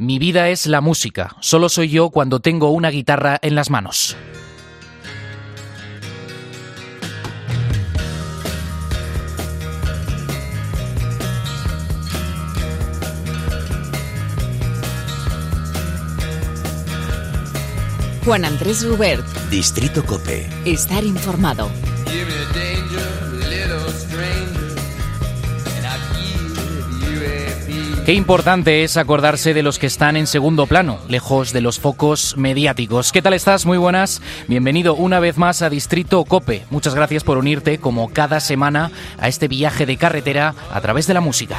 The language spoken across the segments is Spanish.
Mi vida es la música, solo soy yo cuando tengo una guitarra en las manos. Juan Andrés Rubert. Distrito Cope. Estar informado. Qué importante es acordarse de los que están en segundo plano, lejos de los focos mediáticos. ¿Qué tal estás? Muy buenas. Bienvenido una vez más a Distrito Cope. Muchas gracias por unirte, como cada semana, a este viaje de carretera a través de la música.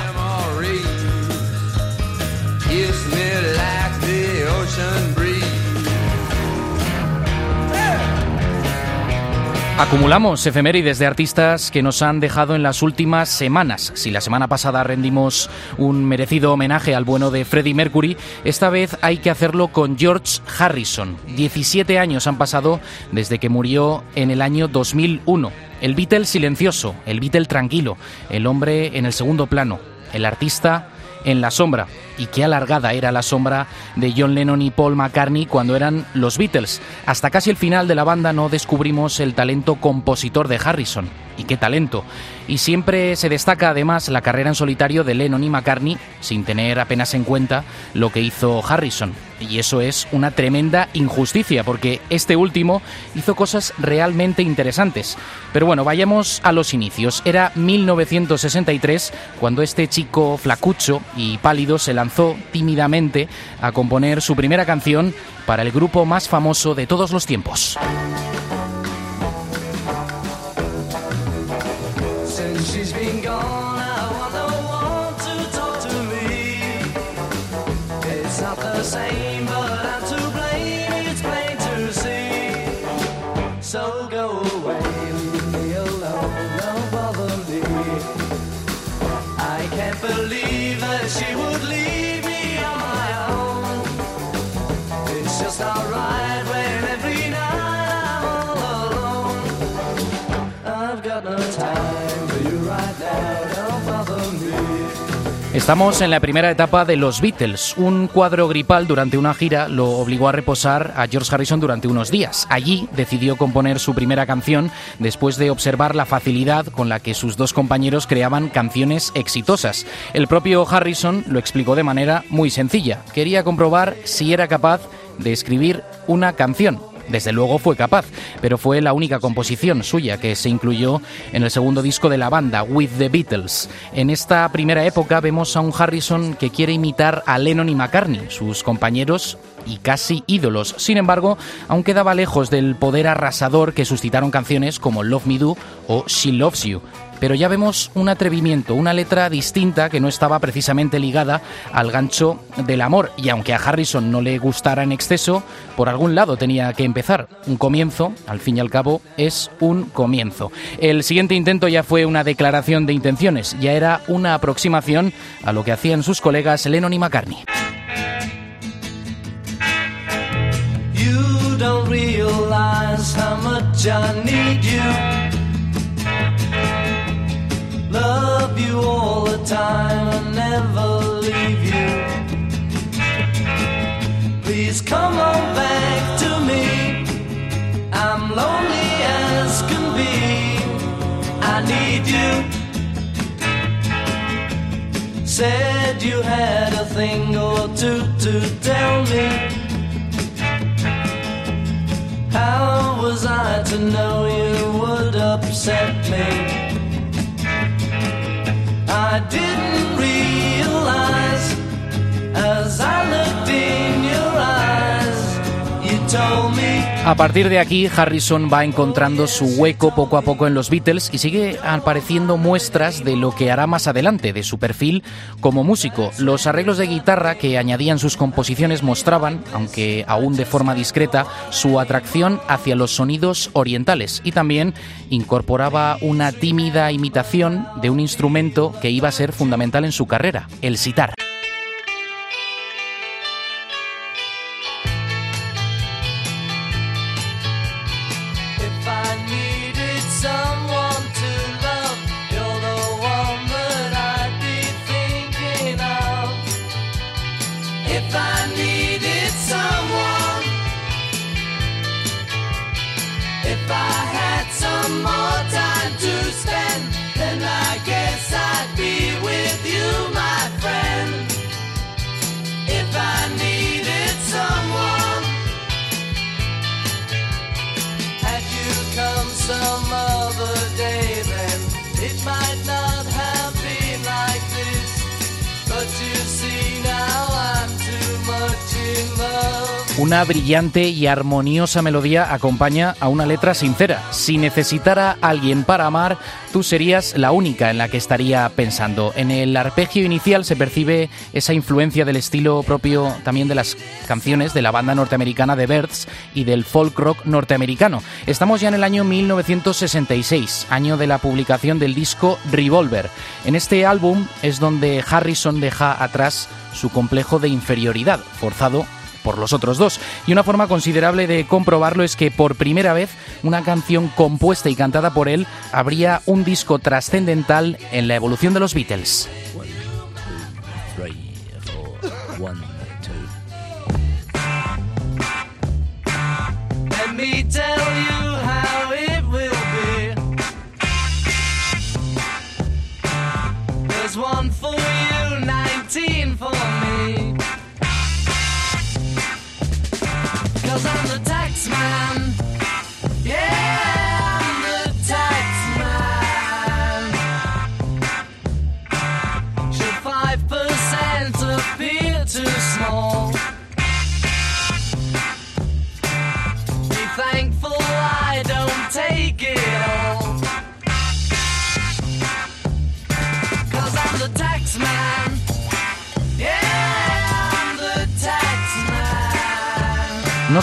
Acumulamos efemérides de artistas que nos han dejado en las últimas semanas. Si la semana pasada rendimos un merecido homenaje al bueno de Freddie Mercury, esta vez hay que hacerlo con George Harrison. 17 años han pasado desde que murió en el año 2001. El Beatle silencioso, el Beatle tranquilo, el hombre en el segundo plano, el artista en la sombra. Y qué alargada era la sombra de John Lennon y Paul McCartney cuando eran los Beatles. Hasta casi el final de la banda no descubrimos el talento compositor de Harrison. Y qué talento. Y siempre se destaca además la carrera en solitario de Lennon y McCartney sin tener apenas en cuenta lo que hizo Harrison. Y eso es una tremenda injusticia porque este último hizo cosas realmente interesantes. Pero bueno, vayamos a los inicios. Era 1963 cuando este chico flacucho y pálido se lanzó tímidamente a componer su primera canción para el grupo más famoso de todos los tiempos. believe that she would leave me on my own. It's just alright. Estamos en la primera etapa de los Beatles. Un cuadro gripal durante una gira lo obligó a reposar a George Harrison durante unos días. Allí decidió componer su primera canción después de observar la facilidad con la que sus dos compañeros creaban canciones exitosas. El propio Harrison lo explicó de manera muy sencilla. Quería comprobar si era capaz de escribir una canción desde luego fue capaz, pero fue la única composición suya que se incluyó en el segundo disco de la banda, With the Beatles. En esta primera época vemos a un Harrison que quiere imitar a Lennon y McCartney, sus compañeros y casi ídolos. Sin embargo, aún quedaba lejos del poder arrasador que suscitaron canciones como Love Me Do o She Loves You pero ya vemos un atrevimiento, una letra distinta que no estaba precisamente ligada al gancho del amor. Y aunque a Harrison no le gustara en exceso, por algún lado tenía que empezar. Un comienzo, al fin y al cabo, es un comienzo. El siguiente intento ya fue una declaración de intenciones, ya era una aproximación a lo que hacían sus colegas Lennon y McCartney. Love you all the time and never leave you. Please come on back to me. I'm lonely as can be. I need you. Said you had a thing or two to tell me. How was I to know you would upset me? I didn't realize as I looked in A partir de aquí, Harrison va encontrando su hueco poco a poco en los Beatles y sigue apareciendo muestras de lo que hará más adelante, de su perfil como músico. Los arreglos de guitarra que añadían sus composiciones mostraban, aunque aún de forma discreta, su atracción hacia los sonidos orientales y también incorporaba una tímida imitación de un instrumento que iba a ser fundamental en su carrera, el sitar. Una brillante y armoniosa melodía acompaña a una letra sincera. Si necesitara alguien para amar, tú serías la única en la que estaría pensando. En el arpegio inicial se percibe esa influencia del estilo propio también de las canciones de la banda norteamericana The Birds y del folk rock norteamericano. Estamos ya en el año 1966, año de la publicación del disco Revolver. En este álbum es donde Harrison deja atrás su complejo de inferioridad, forzado por los otros dos. Y una forma considerable de comprobarlo es que por primera vez una canción compuesta y cantada por él habría un disco trascendental en la evolución de los Beatles.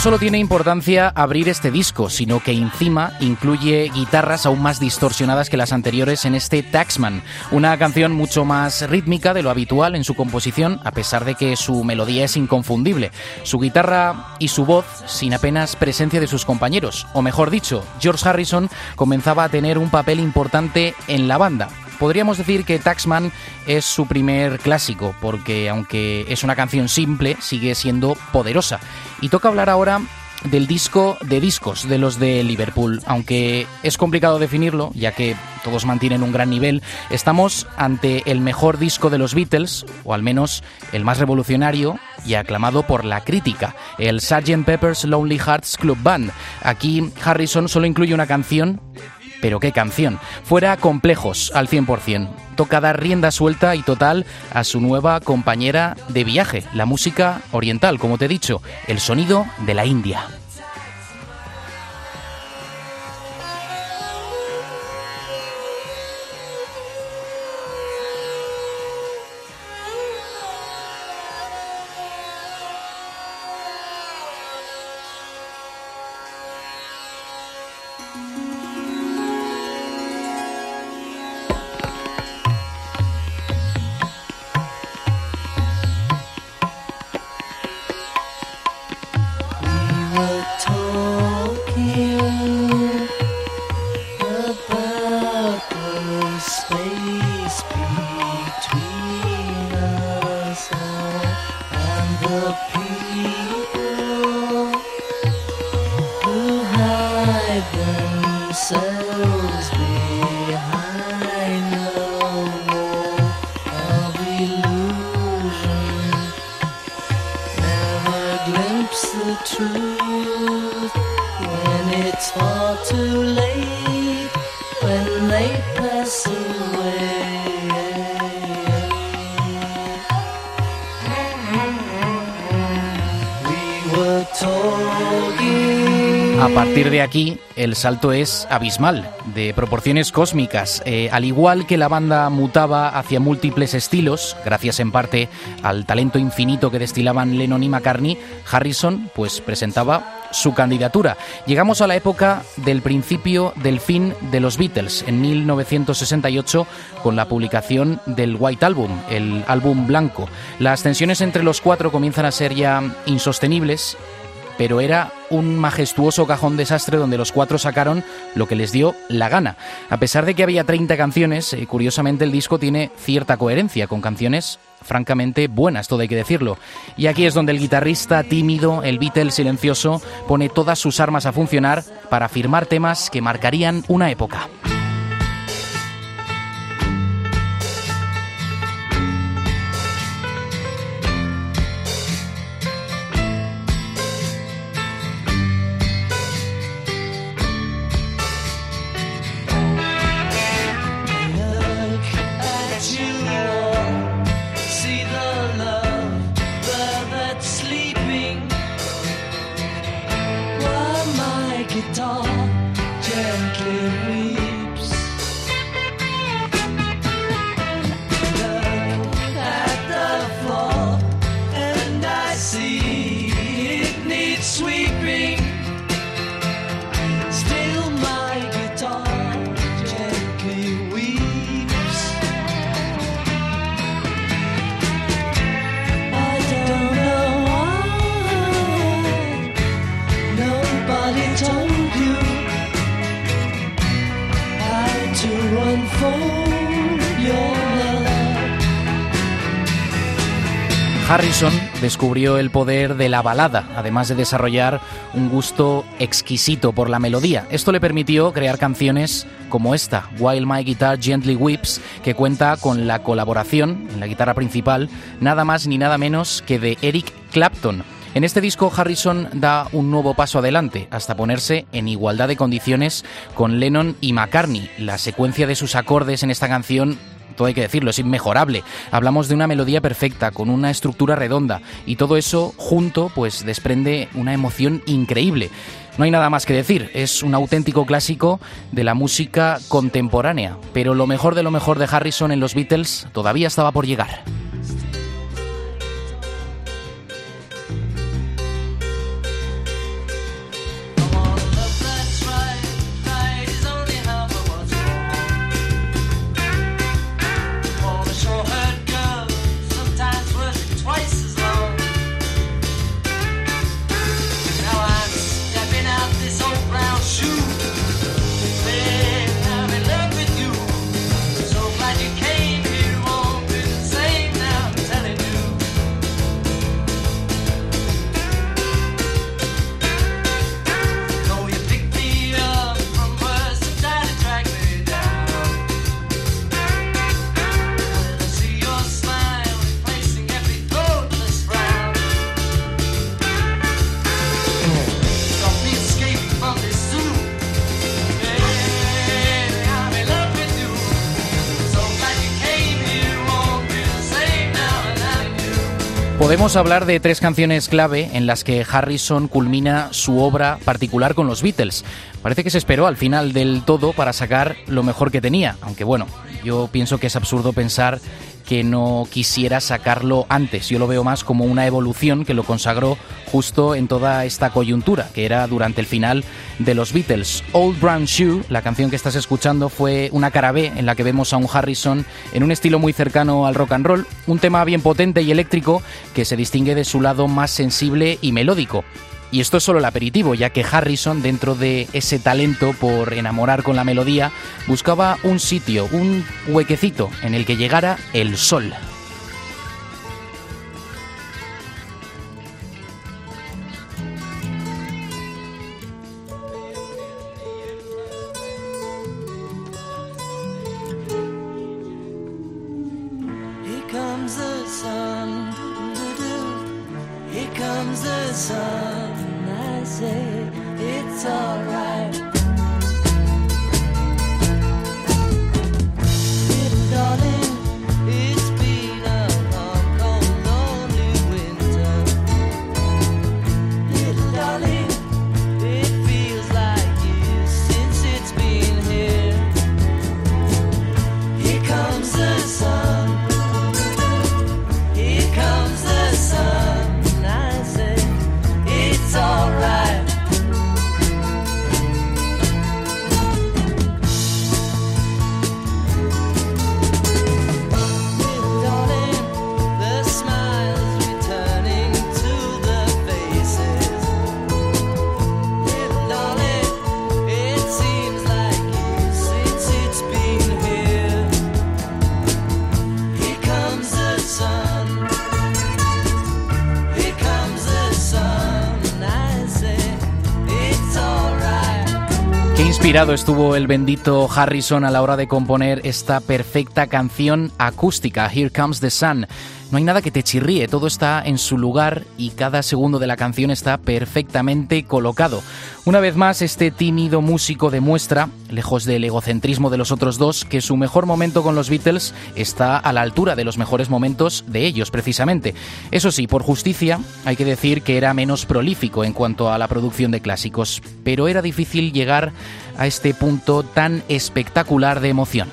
Solo tiene importancia abrir este disco, sino que encima incluye guitarras aún más distorsionadas que las anteriores en este Taxman, una canción mucho más rítmica de lo habitual en su composición, a pesar de que su melodía es inconfundible. Su guitarra y su voz sin apenas presencia de sus compañeros, o mejor dicho, George Harrison comenzaba a tener un papel importante en la banda, Podríamos decir que Taxman es su primer clásico, porque aunque es una canción simple, sigue siendo poderosa. Y toca hablar ahora del disco de discos de los de Liverpool. Aunque es complicado definirlo, ya que todos mantienen un gran nivel, estamos ante el mejor disco de los Beatles, o al menos el más revolucionario y aclamado por la crítica, el Sgt. Pepper's Lonely Hearts Club Band. Aquí Harrison solo incluye una canción pero qué canción. Fuera complejos al 100%. Toca dar rienda suelta y total a su nueva compañera de viaje, la música oriental, como te he dicho, el sonido de la India. Partir de aquí, el salto es abismal, de proporciones cósmicas. Eh, al igual que la banda mutaba hacia múltiples estilos, gracias en parte al talento infinito que destilaban Lennon y McCartney, Harrison pues presentaba su candidatura. Llegamos a la época del principio del fin de los Beatles, en 1968, con la publicación del White Album, el álbum blanco. Las tensiones entre los cuatro comienzan a ser ya insostenibles pero era un majestuoso cajón desastre donde los cuatro sacaron lo que les dio la gana. A pesar de que había 30 canciones, eh, curiosamente el disco tiene cierta coherencia con canciones francamente buenas, todo hay que decirlo. Y aquí es donde el guitarrista tímido, el Beatle silencioso, pone todas sus armas a funcionar para firmar temas que marcarían una época. Harrison descubrió el poder de la balada, además de desarrollar un gusto exquisito por la melodía. Esto le permitió crear canciones como esta, While My Guitar Gently Whips, que cuenta con la colaboración en la guitarra principal, nada más ni nada menos que de Eric Clapton. En este disco Harrison da un nuevo paso adelante hasta ponerse en igualdad de condiciones con Lennon y McCartney. La secuencia de sus acordes en esta canción todo hay que decirlo, es inmejorable. Hablamos de una melodía perfecta, con una estructura redonda, y todo eso junto, pues desprende una emoción increíble. No hay nada más que decir, es un auténtico clásico de la música contemporánea, pero lo mejor de lo mejor de Harrison en los Beatles todavía estaba por llegar. Podemos hablar de tres canciones clave en las que Harrison culmina su obra particular con los Beatles. Parece que se esperó al final del todo para sacar lo mejor que tenía, aunque bueno, yo pienso que es absurdo pensar que no quisiera sacarlo antes. Yo lo veo más como una evolución que lo consagró justo en toda esta coyuntura, que era durante el final de los Beatles. Old Brown Shoe, la canción que estás escuchando, fue una cara B en la que vemos a un Harrison en un estilo muy cercano al rock and roll, un tema bien potente y eléctrico que se distingue de su lado más sensible y melódico. Y esto es solo el aperitivo, ya que Harrison, dentro de ese talento por enamorar con la melodía, buscaba un sitio, un huequecito en el que llegara el sol. myself I say, it's alright. Inspirado estuvo el bendito Harrison a la hora de componer esta perfecta canción acústica, Here Comes the Sun. No hay nada que te chirríe, todo está en su lugar y cada segundo de la canción está perfectamente colocado. Una vez más, este tímido músico demuestra, lejos del egocentrismo de los otros dos, que su mejor momento con los Beatles está a la altura de los mejores momentos de ellos, precisamente. Eso sí, por justicia, hay que decir que era menos prolífico en cuanto a la producción de clásicos, pero era difícil llegar a este punto tan espectacular de emoción.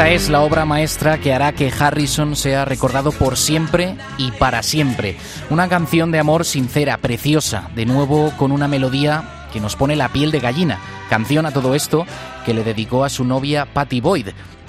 Esta es la obra maestra que hará que Harrison sea recordado por siempre y para siempre. Una canción de amor sincera, preciosa, de nuevo con una melodía que nos pone la piel de gallina. Canción a todo esto que le dedicó a su novia Patty Boyd.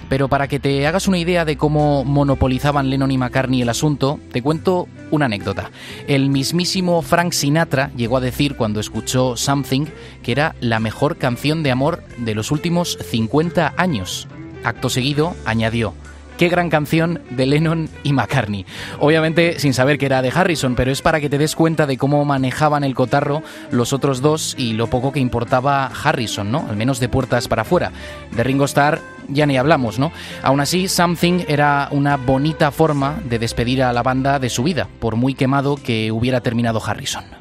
Pero para que te hagas una idea de cómo monopolizaban Lennon y McCartney el asunto, te cuento una anécdota. El mismísimo Frank Sinatra llegó a decir cuando escuchó Something que era la mejor canción de amor de los últimos 50 años. Acto seguido, añadió, qué gran canción de Lennon y McCartney. Obviamente sin saber que era de Harrison, pero es para que te des cuenta de cómo manejaban el cotarro los otros dos y lo poco que importaba Harrison, ¿no? Al menos de puertas para afuera. De Ringo Starr ya ni hablamos, ¿no? Aún así, Something era una bonita forma de despedir a la banda de su vida, por muy quemado que hubiera terminado Harrison.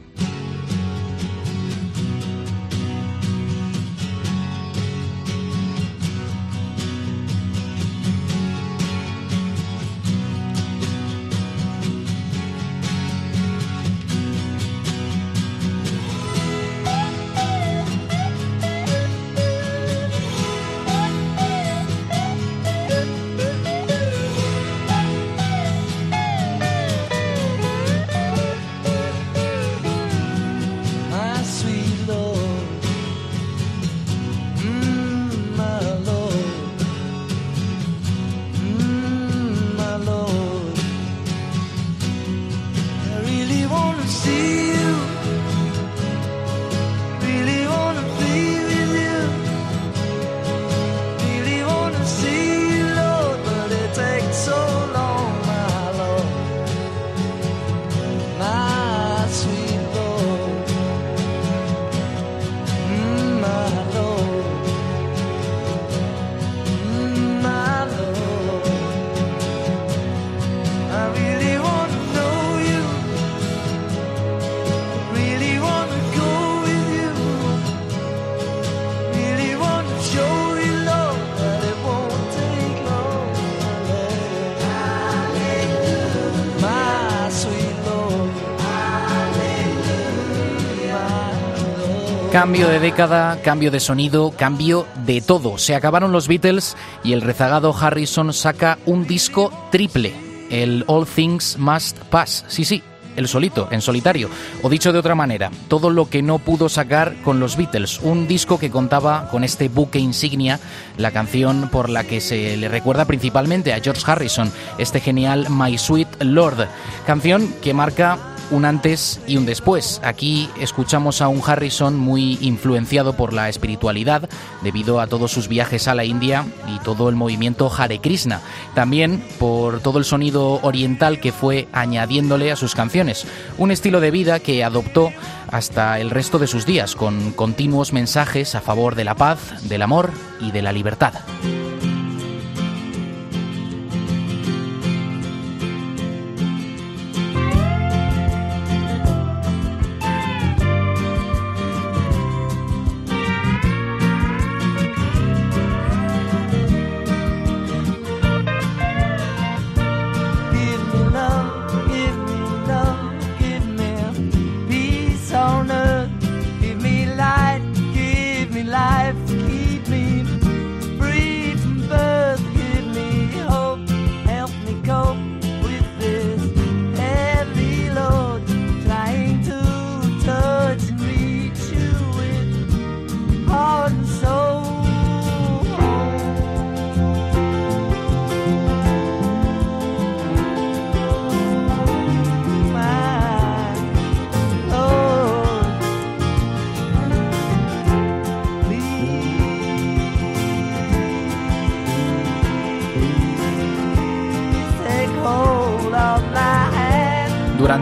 Cambio de década, cambio de sonido, cambio de todo. Se acabaron los Beatles y el rezagado Harrison saca un disco triple, el All Things Must Pass. Sí, sí, el solito, en solitario. O dicho de otra manera, todo lo que no pudo sacar con los Beatles. Un disco que contaba con este buque insignia, la canción por la que se le recuerda principalmente a George Harrison, este genial My Sweet Lord. Canción que marca un antes y un después. Aquí escuchamos a un Harrison muy influenciado por la espiritualidad debido a todos sus viajes a la India y todo el movimiento Hare Krishna. También por todo el sonido oriental que fue añadiéndole a sus canciones. Un estilo de vida que adoptó hasta el resto de sus días con continuos mensajes a favor de la paz, del amor y de la libertad.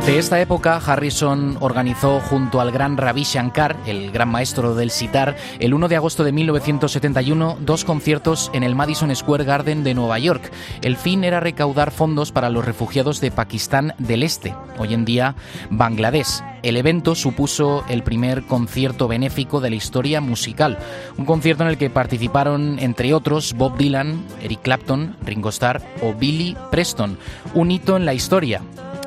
Durante esta época, Harrison organizó junto al gran Ravi Shankar, el gran maestro del sitar, el 1 de agosto de 1971 dos conciertos en el Madison Square Garden de Nueva York. El fin era recaudar fondos para los refugiados de Pakistán del Este, hoy en día Bangladesh. El evento supuso el primer concierto benéfico de la historia musical, un concierto en el que participaron, entre otros, Bob Dylan, Eric Clapton, Ringo Starr o Billy Preston, un hito en la historia.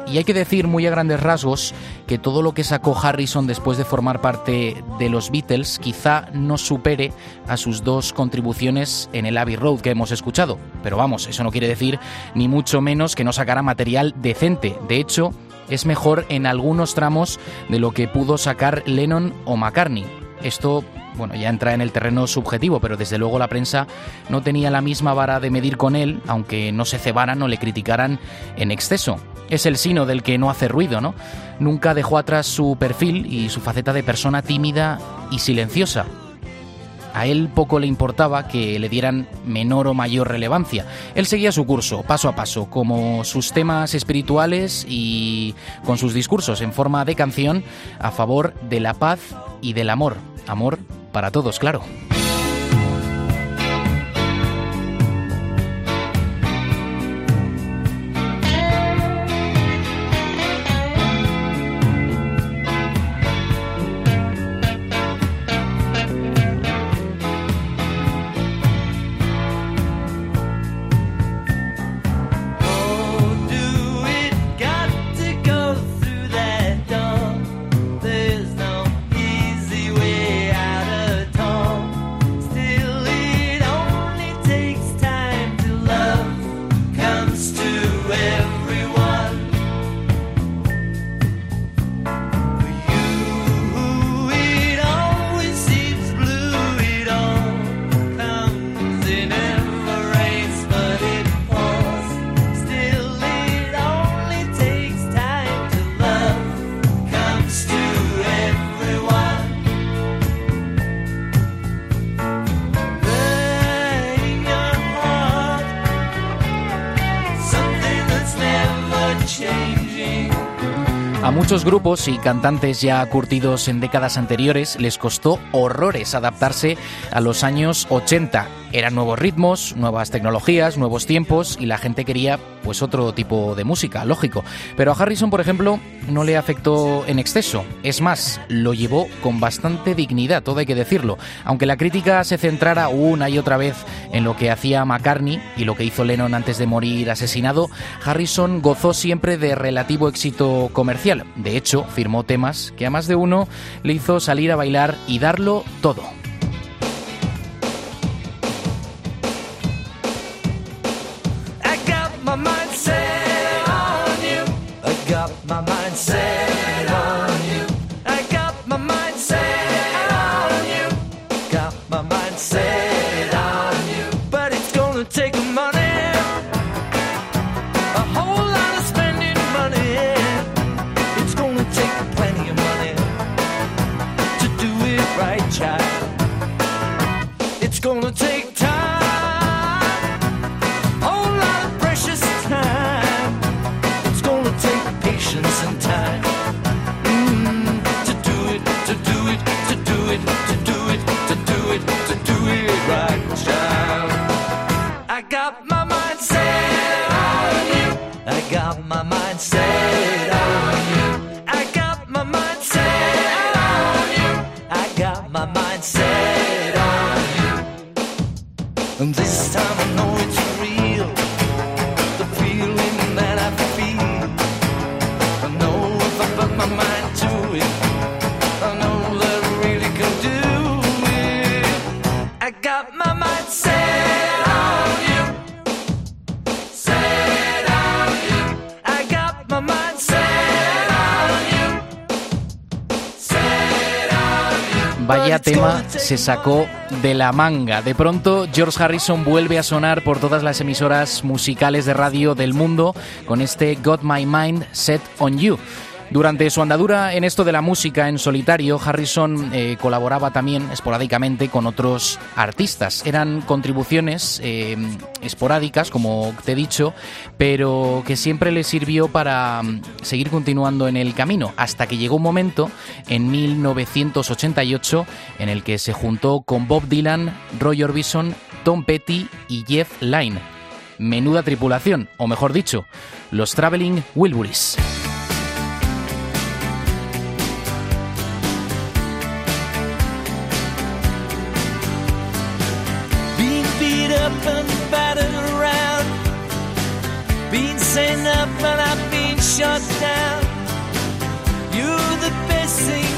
Y hay que decir muy a grandes rasgos que todo lo que sacó Harrison después de formar parte de los Beatles quizá no supere a sus dos contribuciones en el Abbey Road que hemos escuchado. Pero vamos, eso no quiere decir ni mucho menos que no sacara material decente. De hecho, es mejor en algunos tramos de lo que pudo sacar Lennon o McCartney. Esto bueno, ya entra en el terreno subjetivo, pero desde luego la prensa no tenía la misma vara de medir con él, aunque no se cebaran o le criticaran en exceso. Es el sino del que no hace ruido, ¿no? Nunca dejó atrás su perfil y su faceta de persona tímida y silenciosa. A él poco le importaba que le dieran menor o mayor relevancia. Él seguía su curso, paso a paso, como sus temas espirituales y con sus discursos en forma de canción a favor de la paz y del amor. Amor para todos, claro. Muchos grupos y cantantes ya curtidos en décadas anteriores les costó horrores adaptarse a los años 80 eran nuevos ritmos, nuevas tecnologías, nuevos tiempos y la gente quería pues otro tipo de música, lógico. Pero a Harrison, por ejemplo, no le afectó en exceso. Es más, lo llevó con bastante dignidad, todo hay que decirlo. Aunque la crítica se centrara una y otra vez en lo que hacía McCartney y lo que hizo Lennon antes de morir asesinado, Harrison gozó siempre de relativo éxito comercial. De hecho, firmó temas que a más de uno le hizo salir a bailar y darlo todo. Vaya tema se sacó de la manga. De pronto, George Harrison vuelve a sonar por todas las emisoras musicales de radio del mundo con este Got My Mind Set on You. Durante su andadura en esto de la música en solitario, Harrison eh, colaboraba también esporádicamente con otros artistas. Eran contribuciones eh, esporádicas, como te he dicho, pero que siempre le sirvió para mm, seguir continuando en el camino, hasta que llegó un momento en 1988 en el que se juntó con Bob Dylan, Roy Orbison, Tom Petty y Jeff Lynne. Menuda tripulación, o mejor dicho, los Traveling Wilburys. Shut. You're the best thing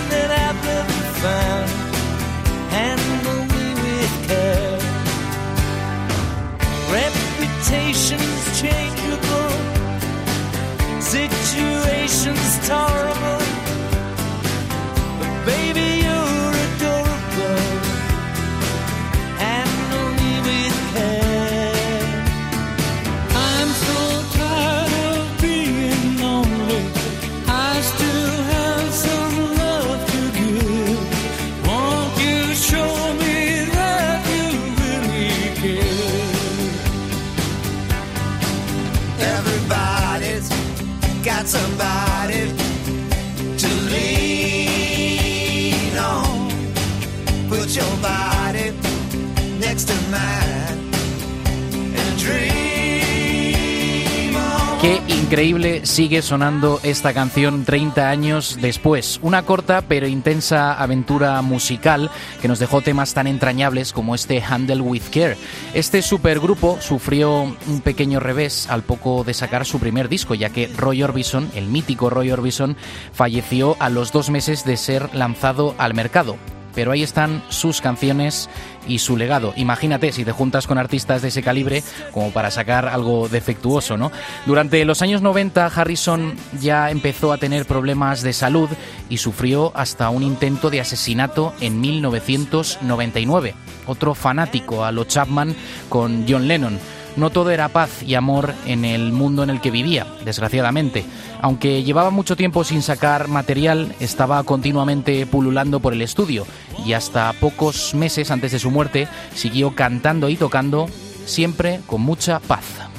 increíble sigue sonando esta canción 30 años después. Una corta pero intensa aventura musical que nos dejó temas tan entrañables como este Handle with Care. Este supergrupo sufrió un pequeño revés al poco de sacar su primer disco, ya que Roy Orbison, el mítico Roy Orbison, falleció a los dos meses de ser lanzado al mercado pero ahí están sus canciones y su legado. Imagínate si te juntas con artistas de ese calibre como para sacar algo defectuoso, ¿no? Durante los años 90 Harrison ya empezó a tener problemas de salud y sufrió hasta un intento de asesinato en 1999. Otro fanático a lo Chapman con John Lennon. No todo era paz y amor en el mundo en el que vivía, desgraciadamente. Aunque llevaba mucho tiempo sin sacar material, estaba continuamente pululando por el estudio y hasta pocos meses antes de su muerte siguió cantando y tocando, siempre con mucha paz.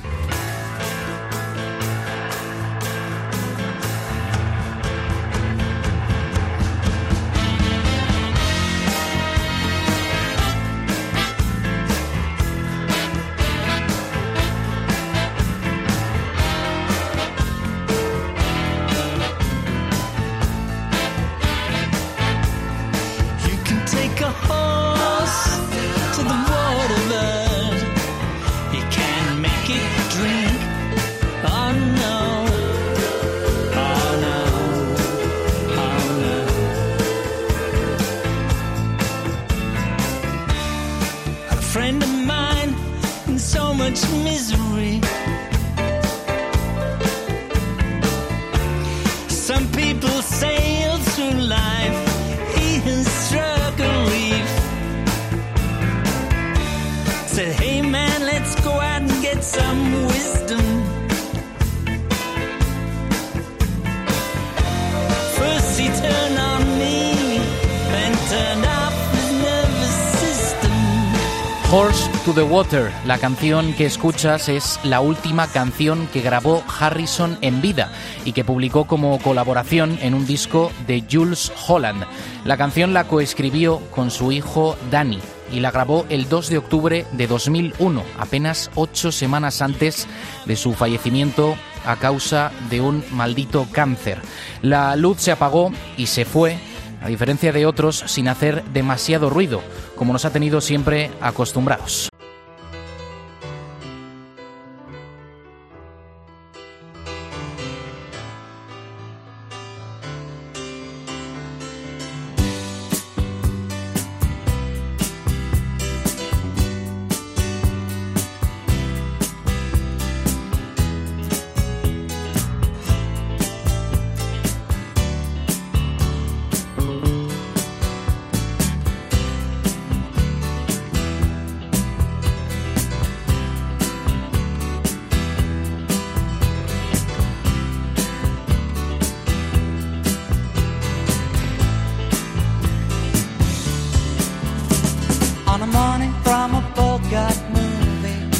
Water, la canción que escuchas es la última canción que grabó Harrison en vida y que publicó como colaboración en un disco de Jules Holland. La canción la coescribió con su hijo Danny y la grabó el 2 de octubre de 2001, apenas ocho semanas antes de su fallecimiento a causa de un maldito cáncer. La luz se apagó y se fue a diferencia de otros, sin hacer demasiado ruido, como nos ha tenido siempre acostumbrados.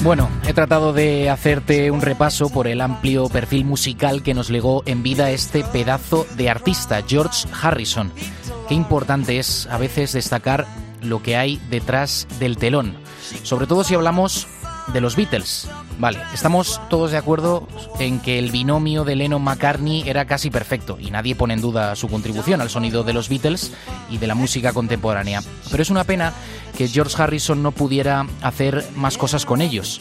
Bueno, he tratado de hacerte un repaso por el amplio perfil musical que nos legó en vida este pedazo de artista, George Harrison. Qué importante es a veces destacar lo que hay detrás del telón, sobre todo si hablamos de los Beatles. Vale, estamos todos de acuerdo en que el binomio de Lennon-McCartney era casi perfecto y nadie pone en duda su contribución al sonido de los Beatles y de la música contemporánea. Pero es una pena que George Harrison no pudiera hacer más cosas con ellos.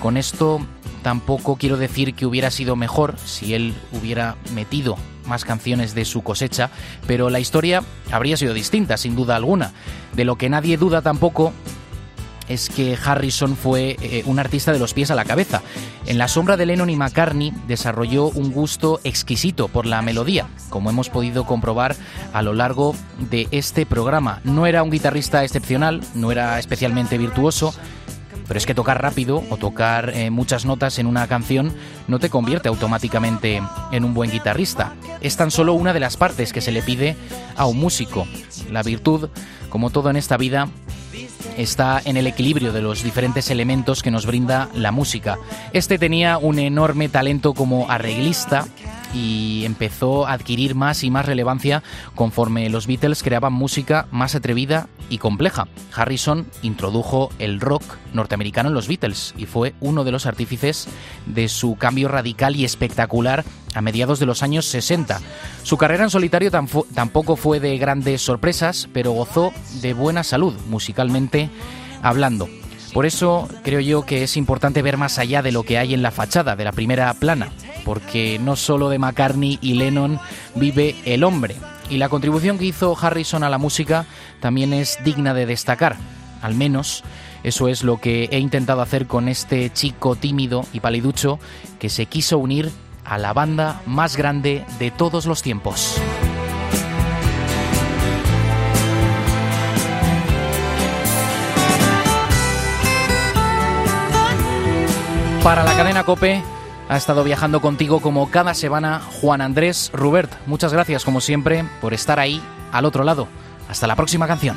Con esto tampoco quiero decir que hubiera sido mejor si él hubiera metido más canciones de su cosecha, pero la historia habría sido distinta, sin duda alguna. De lo que nadie duda tampoco es que Harrison fue eh, un artista de los pies a la cabeza. En la sombra de Lennon y McCartney desarrolló un gusto exquisito por la melodía, como hemos podido comprobar a lo largo de este programa. No era un guitarrista excepcional, no era especialmente virtuoso, pero es que tocar rápido o tocar eh, muchas notas en una canción no te convierte automáticamente en un buen guitarrista. Es tan solo una de las partes que se le pide a un músico. La virtud, como todo en esta vida, está en el equilibrio de los diferentes elementos que nos brinda la música. Este tenía un enorme talento como arreglista y empezó a adquirir más y más relevancia conforme los Beatles creaban música más atrevida y compleja. Harrison introdujo el rock norteamericano en los Beatles y fue uno de los artífices de su cambio radical y espectacular a mediados de los años 60. Su carrera en solitario tampoco fue de grandes sorpresas, pero gozó de buena salud musicalmente hablando. Por eso creo yo que es importante ver más allá de lo que hay en la fachada de la primera plana, porque no solo de McCartney y Lennon vive el hombre, y la contribución que hizo Harrison a la música también es digna de destacar, al menos eso es lo que he intentado hacer con este chico tímido y paliducho que se quiso unir a la banda más grande de todos los tiempos. Para la cadena Cope ha estado viajando contigo como cada semana Juan Andrés Rubert. Muchas gracias como siempre por estar ahí al otro lado. Hasta la próxima canción.